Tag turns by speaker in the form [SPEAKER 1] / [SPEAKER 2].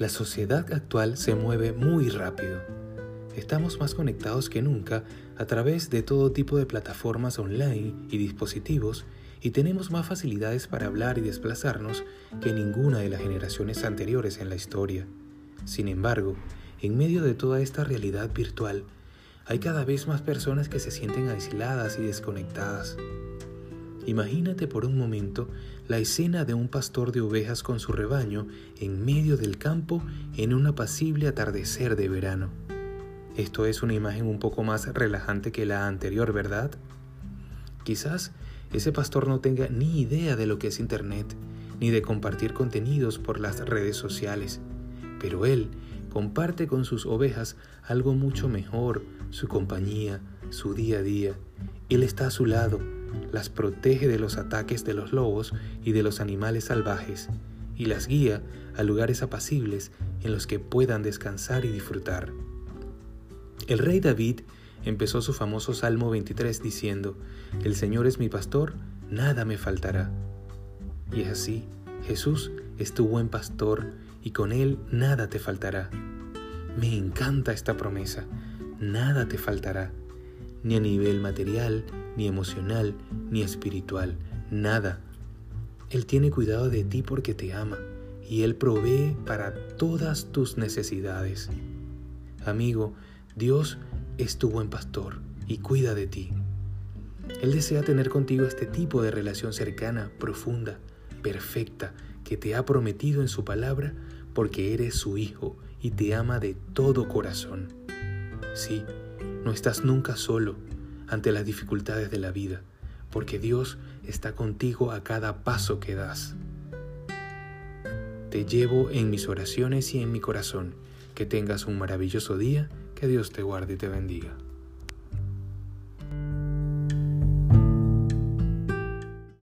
[SPEAKER 1] La sociedad actual se mueve muy rápido. Estamos más conectados que nunca a través de todo tipo de plataformas online y dispositivos y tenemos más facilidades para hablar y desplazarnos que ninguna de las generaciones anteriores en la historia. Sin embargo, en medio de toda esta realidad virtual, hay cada vez más personas que se sienten aisladas y desconectadas. Imagínate por un momento la escena de un pastor de ovejas con su rebaño en medio del campo en un apacible atardecer de verano. Esto es una imagen un poco más relajante que la anterior, ¿verdad? Quizás ese pastor no tenga ni idea de lo que es Internet, ni de compartir contenidos por las redes sociales, pero él comparte con sus ovejas algo mucho mejor, su compañía, su día a día. Él está a su lado, las protege de los ataques de los lobos y de los animales salvajes, y las guía a lugares apacibles en los que puedan descansar y disfrutar. El rey David empezó su famoso Salmo 23 diciendo, El Señor es mi pastor, nada me faltará. Y es así, Jesús es tu buen pastor y con Él nada te faltará. Me encanta esta promesa, nada te faltará, ni a nivel material, ni emocional, ni espiritual, nada. Él tiene cuidado de ti porque te ama y Él provee para todas tus necesidades. Amigo, Dios es tu buen pastor y cuida de ti. Él desea tener contigo este tipo de relación cercana, profunda, perfecta, que te ha prometido en su palabra porque eres su hijo y te ama de todo corazón. Sí, no estás nunca solo, ante las dificultades de la vida, porque Dios está contigo a cada paso que das. Te llevo en mis oraciones y en mi corazón. Que tengas un maravilloso día, que Dios te guarde y te bendiga.